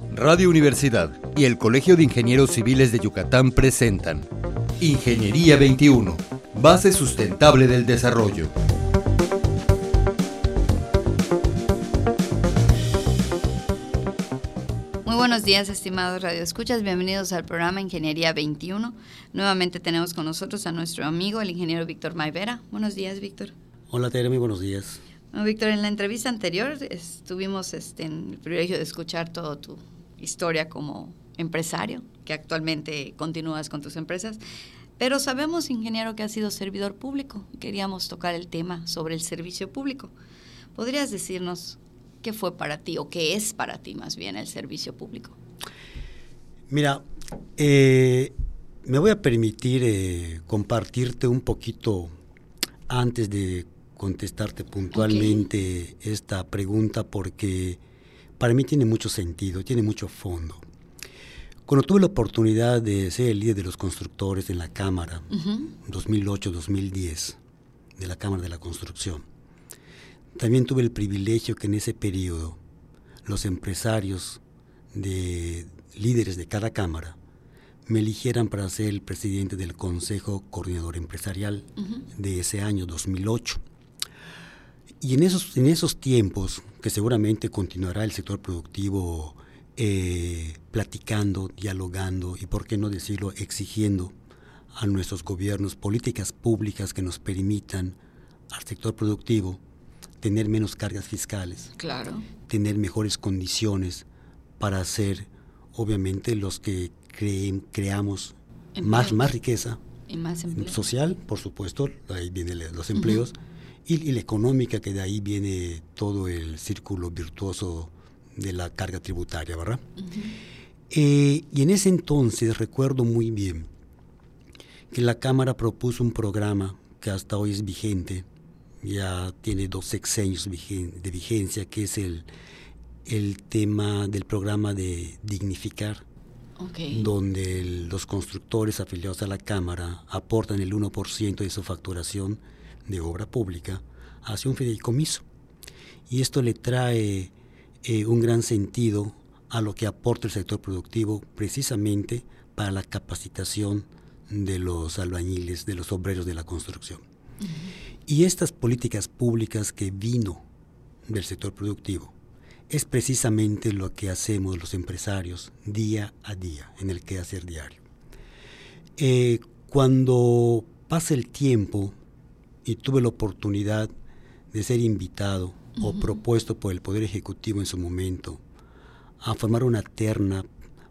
Radio Universidad y el Colegio de Ingenieros Civiles de Yucatán presentan Ingeniería 21, base sustentable del desarrollo. Muy buenos días, estimados radioescuchas. Bienvenidos al programa Ingeniería 21. Nuevamente tenemos con nosotros a nuestro amigo, el ingeniero Víctor Maivera. Buenos días, Víctor. Hola, Tere, muy buenos días. Víctor, en la entrevista anterior estuvimos este, en el privilegio de escuchar toda tu historia como empresario, que actualmente continúas con tus empresas. Pero sabemos, ingeniero, que has sido servidor público. Queríamos tocar el tema sobre el servicio público. ¿Podrías decirnos qué fue para ti o qué es para ti más bien el servicio público? Mira, eh, me voy a permitir eh, compartirte un poquito antes de contestarte puntualmente esta pregunta porque para mí tiene mucho sentido, tiene mucho fondo. Cuando tuve la oportunidad de ser el líder de los constructores en la Cámara, 2008-2010, de la Cámara de la Construcción, también tuve el privilegio que en ese periodo los empresarios de líderes de cada Cámara me eligieran para ser el presidente del Consejo Coordinador Empresarial de ese año 2008. Y en esos, en esos tiempos, que seguramente continuará el sector productivo eh, platicando, dialogando y, por qué no decirlo, exigiendo a nuestros gobiernos políticas públicas que nos permitan al sector productivo tener menos cargas fiscales, claro. tener mejores condiciones para ser, obviamente, los que creen, creamos más, más riqueza y más social, por supuesto, ahí vienen los empleos y, la económica, que de ahí viene todo el círculo virtuoso de la carga tributaria, ¿verdad? Eh, y en ese entonces recuerdo muy bien que la Cámara propuso un programa que hasta hoy es vigente, ya tiene dos sexenios de vigencia, que es el, el tema del programa de dignificar, donde los constructores afiliados a la Cámara aportan el 1% de su facturación de obra pública hacia un fideicomiso. Y esto le trae eh, un gran sentido a lo que aporta el sector productivo precisamente para la capacitación de los albañiles, de los obreros de la construcción. Y estas políticas públicas que vino del sector productivo es precisamente lo que hacemos los empresarios día a día, en el quehacer diario. Eh, cuando pasa el tiempo y tuve la oportunidad de ser invitado o propuesto por el Poder Ejecutivo en su momento a formar una terna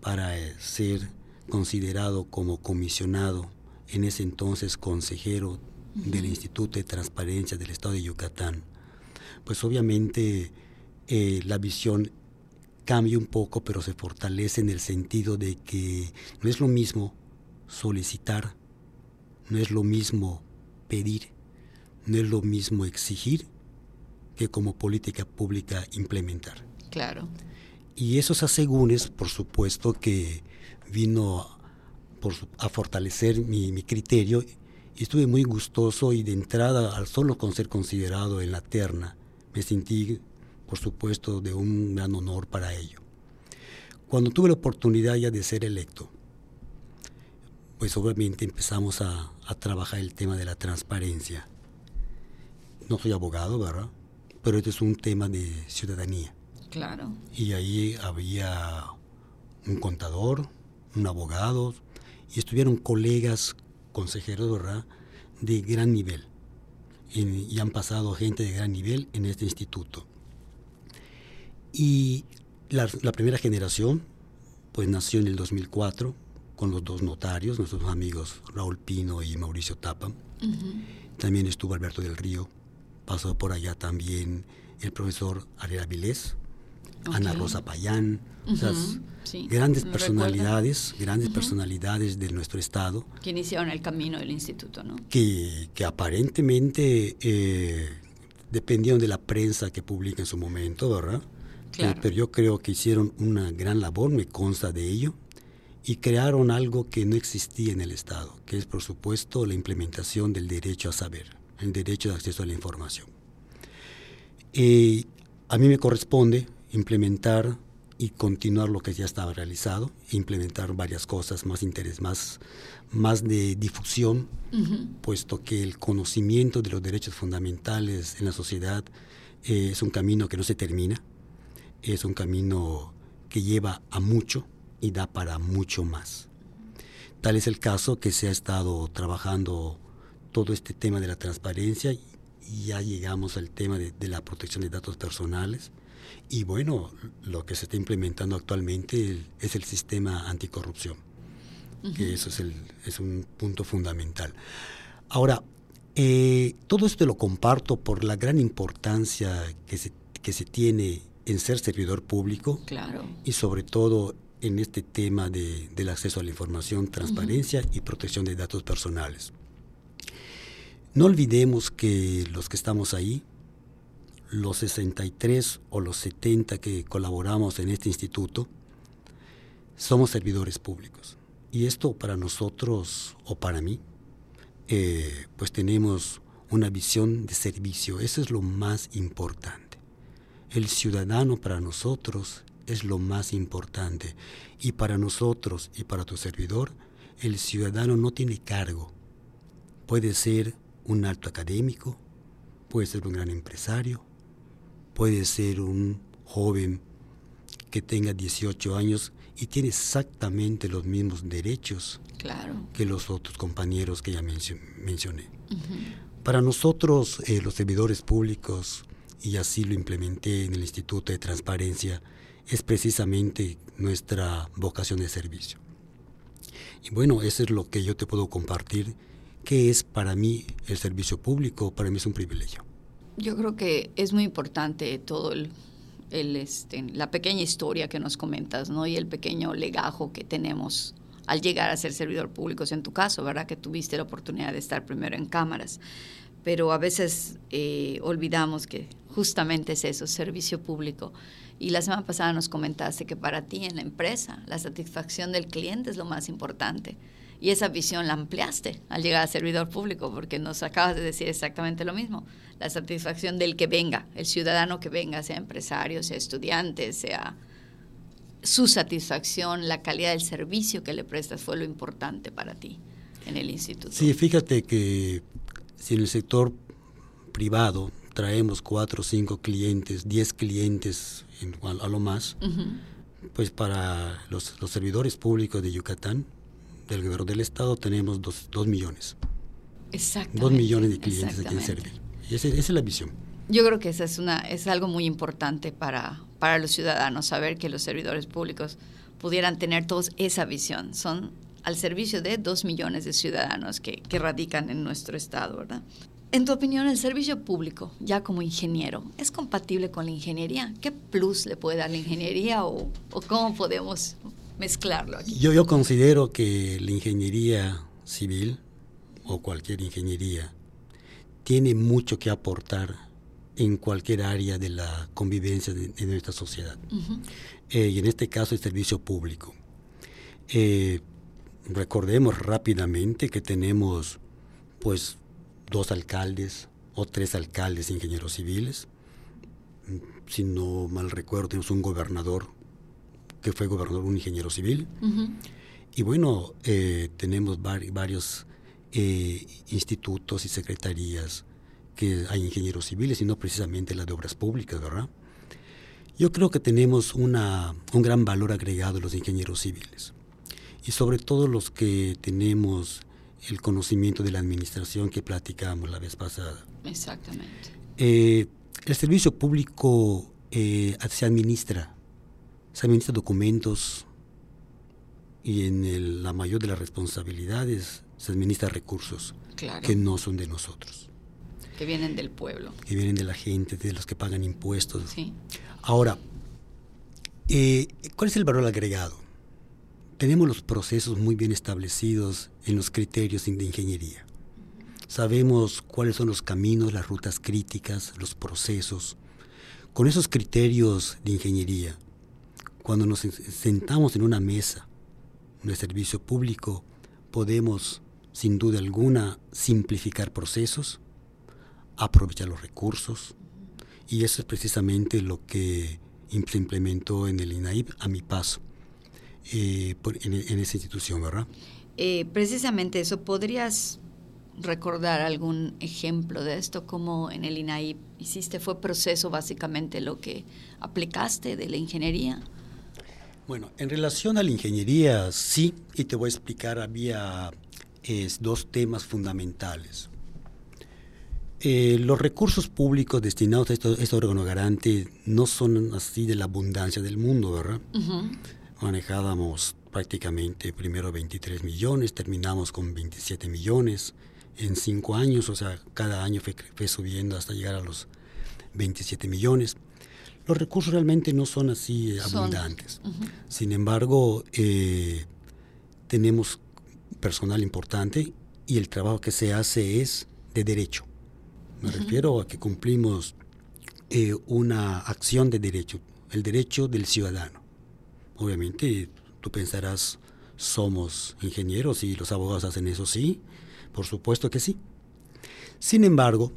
para eh, ser considerado como comisionado, en ese entonces consejero del Instituto de Transparencia del Estado de Yucatán, pues obviamente eh, la visión cambia un poco, pero se fortalece en el sentido de que no es lo mismo solicitar, no es lo mismo pedir, no es lo mismo exigir que como política pública implementar. Claro. Y esos asegúnes, por supuesto, que vino a fortalecer mi, criterio y estuve muy gustoso y de entrada, al solo con ser considerado en la terna, me sentí, por supuesto, de un gran honor para ello. Cuando tuve la oportunidad ya de ser electo, pues obviamente empezamos a trabajar el tema de la transparencia no soy abogado, ¿verdad? Pero este es un tema de ciudadanía. Claro. Y ahí había un contador, un abogado, y estuvieron colegas, consejeros, ¿verdad? De gran nivel. y han pasado gente de gran nivel en este instituto. Y la, primera generación, pues nació en el 2004 con los dos notarios, nuestros amigos Raúl Pino y Mauricio Tapa. También estuvo Alberto del Río, pasó por allá también el profesor Ariel Vilés, Ana Rosa Payán, grandes personalidades, grandes personalidades de nuestro estado. Que iniciaron el camino del instituto, ¿no? Que, que aparentemente eh, dependieron de la prensa que publica en su momento, ¿verdad? Claro. pero yo creo que hicieron una gran labor, me consta de ello, y crearon algo que no existía en el Estado, que es por supuesto la implementación del derecho a saber el derecho de acceso a la información. a mí me corresponde implementar y continuar lo que ya estaba realizado, e implementar varias cosas más interés, más, más de difusión, puesto que el conocimiento de los derechos fundamentales en la sociedad eh, es un camino que no se termina, es un camino que lleva a mucho y da para mucho más. Tal es el caso que se ha estado trabajando todo este tema de la transparencia y ya llegamos al tema de, la protección de datos personales. Y bueno, lo que se está implementando actualmente es el sistema anticorrupción, que eso es, el, es un punto fundamental. Ahora, eh, todo esto lo comparto por la gran importancia que se, que se tiene en ser servidor público claro. y sobre todo en este tema de, del acceso a la información, transparencia y protección de datos personales. No olvidemos que los que estamos ahí, los 63 o los 70 que colaboramos en este instituto, somos servidores públicos. Y esto para nosotros o para mí, eh, pues tenemos una visión de servicio. Eso es lo más importante. El ciudadano para nosotros es lo más importante. Y para nosotros y para tu servidor, el ciudadano no tiene cargo. Puede ser un alto académico, puede ser un gran empresario, puede ser un joven que tenga 18 años y tiene exactamente los mismos derechos que los otros compañeros que ya mencioné. Para nosotros, eh, los servidores públicos, y así lo implementé en el Instituto de Transparencia, es precisamente nuestra vocación de servicio. Y bueno, eso es lo que yo te puedo compartir, que es para mí el servicio público, para mí es un privilegio. Yo creo que es muy importante todo el, este, la pequeña historia que nos comentas, ¿no? Y el pequeño legajo que tenemos al llegar a ser servidor público, en tu caso, ¿verdad? Que tuviste la oportunidad de estar primero en cámaras. Pero a veces eh, olvidamos que justamente es eso, servicio público. Y la semana pasada nos comentaste que para ti en la empresa la satisfacción del cliente es lo más importante. Y esa visión la ampliaste al llegar a servidor público, porque nos acabas de decir exactamente lo mismo. La satisfacción del que venga, el ciudadano que venga, sea empresario, sea estudiante, sea su satisfacción, la calidad del servicio que le prestas fue lo importante para ti en el instituto. Sí, fíjate que si en el sector privado traemos cuatro o cinco clientes, diez clientes a lo más, pues para los, servidores públicos de Yucatán, del gobierno del estado, tenemos dos, dos millones. Exactamente. Dos millones de clientes aquí en servir. Y esa, es la visión. Yo creo que esa es, una, es algo muy importante para, para los ciudadanos, saber que los servidores públicos pudieran tener todos esa visión. Son al servicio de dos millones de ciudadanos que, que radican en nuestro estado, ¿verdad? En tu opinión, el servicio público, ya como ingeniero, ¿es compatible con la ingeniería? ¿Qué plus le puede dar la ingeniería o, cómo podemos mezclarlo aquí? Yo, yo considero que la ingeniería civil o cualquier ingeniería tiene mucho que aportar en cualquier área de la convivencia de, nuestra sociedad. Eh, y en este caso el servicio público. Eh, recordemos rápidamente que tenemos pues dos alcaldes o tres alcaldes ingenieros civiles. Si no mal recuerdo, tenemos un gobernador que fue gobernador, un ingeniero civil. Y bueno, eh, tenemos varios eh, institutos y secretarías que hay ingenieros civiles y no precisamente la de obras públicas, ¿verdad? Yo creo que tenemos una, un gran valor agregado los ingenieros civiles y sobre todo los que tenemos el conocimiento de la administración que platicamos la vez pasada. Exactamente. Eh, el servicio público eh, se administra, se administra documentos y en la mayor de las responsabilidades se administra recursos que no son de nosotros. Que vienen del pueblo. Que vienen de la gente, de los que pagan impuestos. Sí. Ahora, eh, ¿cuál es el valor agregado? tenemos los procesos muy bien establecidos en los criterios de ingeniería. Sabemos cuáles son los caminos, las rutas críticas, los procesos. Con esos criterios de ingeniería, cuando nos sentamos en una mesa de servicio público, podemos, sin duda alguna, simplificar procesos, aprovechar los recursos, y eso es precisamente lo que se implementó en el INAIP a mi paso eh, en, esa institución, ¿verdad? Eh, precisamente eso, ¿podrías recordar algún ejemplo de esto? ¿Cómo en el INAIP hiciste? ¿Fue proceso básicamente lo que aplicaste de la ingeniería? Bueno, en relación a la ingeniería, sí, y te voy a explicar, había dos temas fundamentales. Eh, los recursos públicos destinados a este, órgano garante no son así de la abundancia del mundo, ¿verdad? Manejábamos prácticamente primero 23 millones, terminamos con 27 millones en cinco años, o sea, cada año fue, subiendo hasta llegar a los 27 millones. Los recursos realmente no son así abundantes. Sin embargo, eh, tenemos personal importante y el trabajo que se hace es de derecho. Me refiero a que cumplimos eh, una acción de derecho, el derecho del ciudadano. Obviamente, tú pensarás, somos ingenieros y los abogados hacen eso, sí, por supuesto que sí. Sin embargo,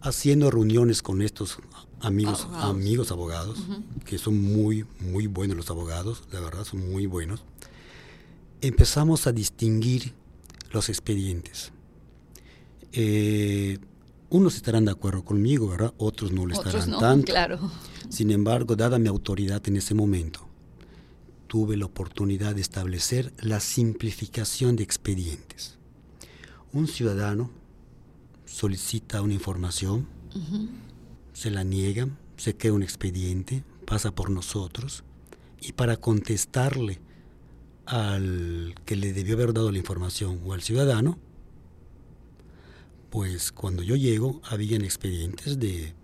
haciendo reuniones con estos amigos abogados, amigos abogados que son muy, muy buenos los abogados, la verdad son muy buenos, empezamos a distinguir los expedientes. Eh, unos estarán de acuerdo conmigo, ¿verdad? Otros no lo estarán tanto. Claro. Sin embargo, dada mi autoridad en ese momento, tuve la oportunidad de establecer la simplificación de expedientes. Un ciudadano solicita una información, se la niega, se crea un expediente, pasa por nosotros y para contestarle al que le debió haber dado la información o al ciudadano, pues cuando yo llego habían expedientes de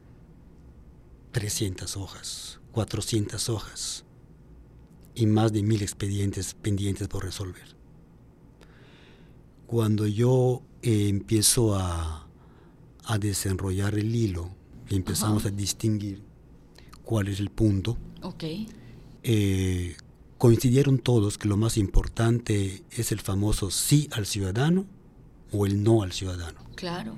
300 hojas, 400 hojas y más de mil expedientes pendientes por resolver. Cuando yo eh, empiezo a, a, desenrollar el hilo y empezamos a distinguir cuál es el punto, eh, coincidieron todos que lo más importante es el famoso sí al ciudadano o el no al ciudadano. Claro.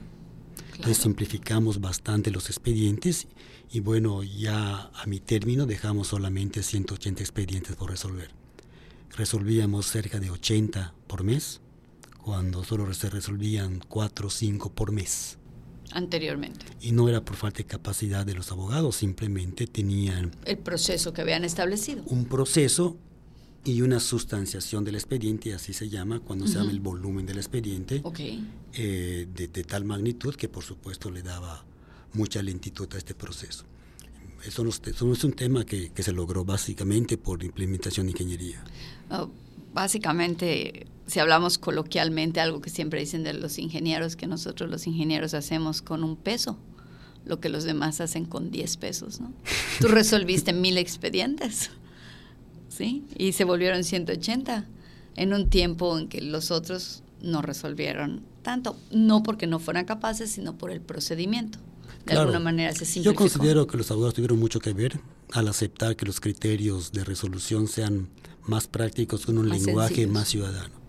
Entonces simplificamos bastante los expedientes y bueno, ya a mi término dejamos solamente 180 expedientes por resolver. Resolvíamos cerca de 80 por mes, cuando solo se resolvían 4 o 5 por mes. Anteriormente. Y no era por falta de capacidad de los abogados, simplemente tenían... El proceso que habían establecido. Un proceso y una sustanciación del expediente, así se llama, cuando se llama el volumen del expediente, eh, de, tal magnitud que por supuesto le daba mucha lentitud a este proceso. Eso no, es un tema que, se logró básicamente por implementación de ingeniería. Oh, básicamente, si hablamos coloquialmente, algo que siempre dicen de los ingenieros, que nosotros los ingenieros hacemos con un peso lo que los demás hacen con 10 pesos, ¿no? Tú resolviste mil expedientes. ¿sí? Y se volvieron 180 en un tiempo en que los otros no resolvieron tanto, no porque no fueran capaces, sino por el procedimiento. De alguna manera se simplificó. Yo considero que los abogados tuvieron mucho que ver al aceptar que los criterios de resolución sean más prácticos con un lenguaje más ciudadano.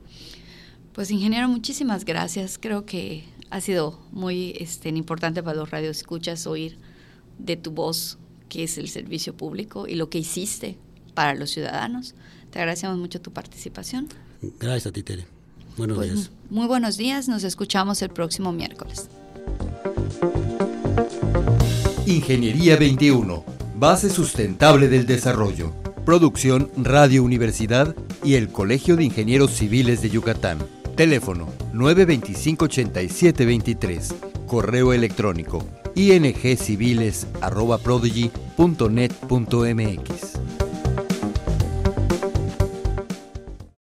Pues ingeniero, muchísimas gracias. Creo que ha sido muy este, importante para los radioescuchas oír de tu voz qué es el servicio público y lo que hiciste para los ciudadanos. Te agradecemos mucho tu participación. Gracias a ti, Tere. Buenos pues, días. Muy buenos días, nos escuchamos el próximo miércoles. Ingeniería 21, base sustentable del desarrollo. Producción Radio Universidad y el Colegio de Ingenieros Civiles de Yucatán. Teléfono 925-8723. Correo electrónico ingciviles.prodigy.net.mx.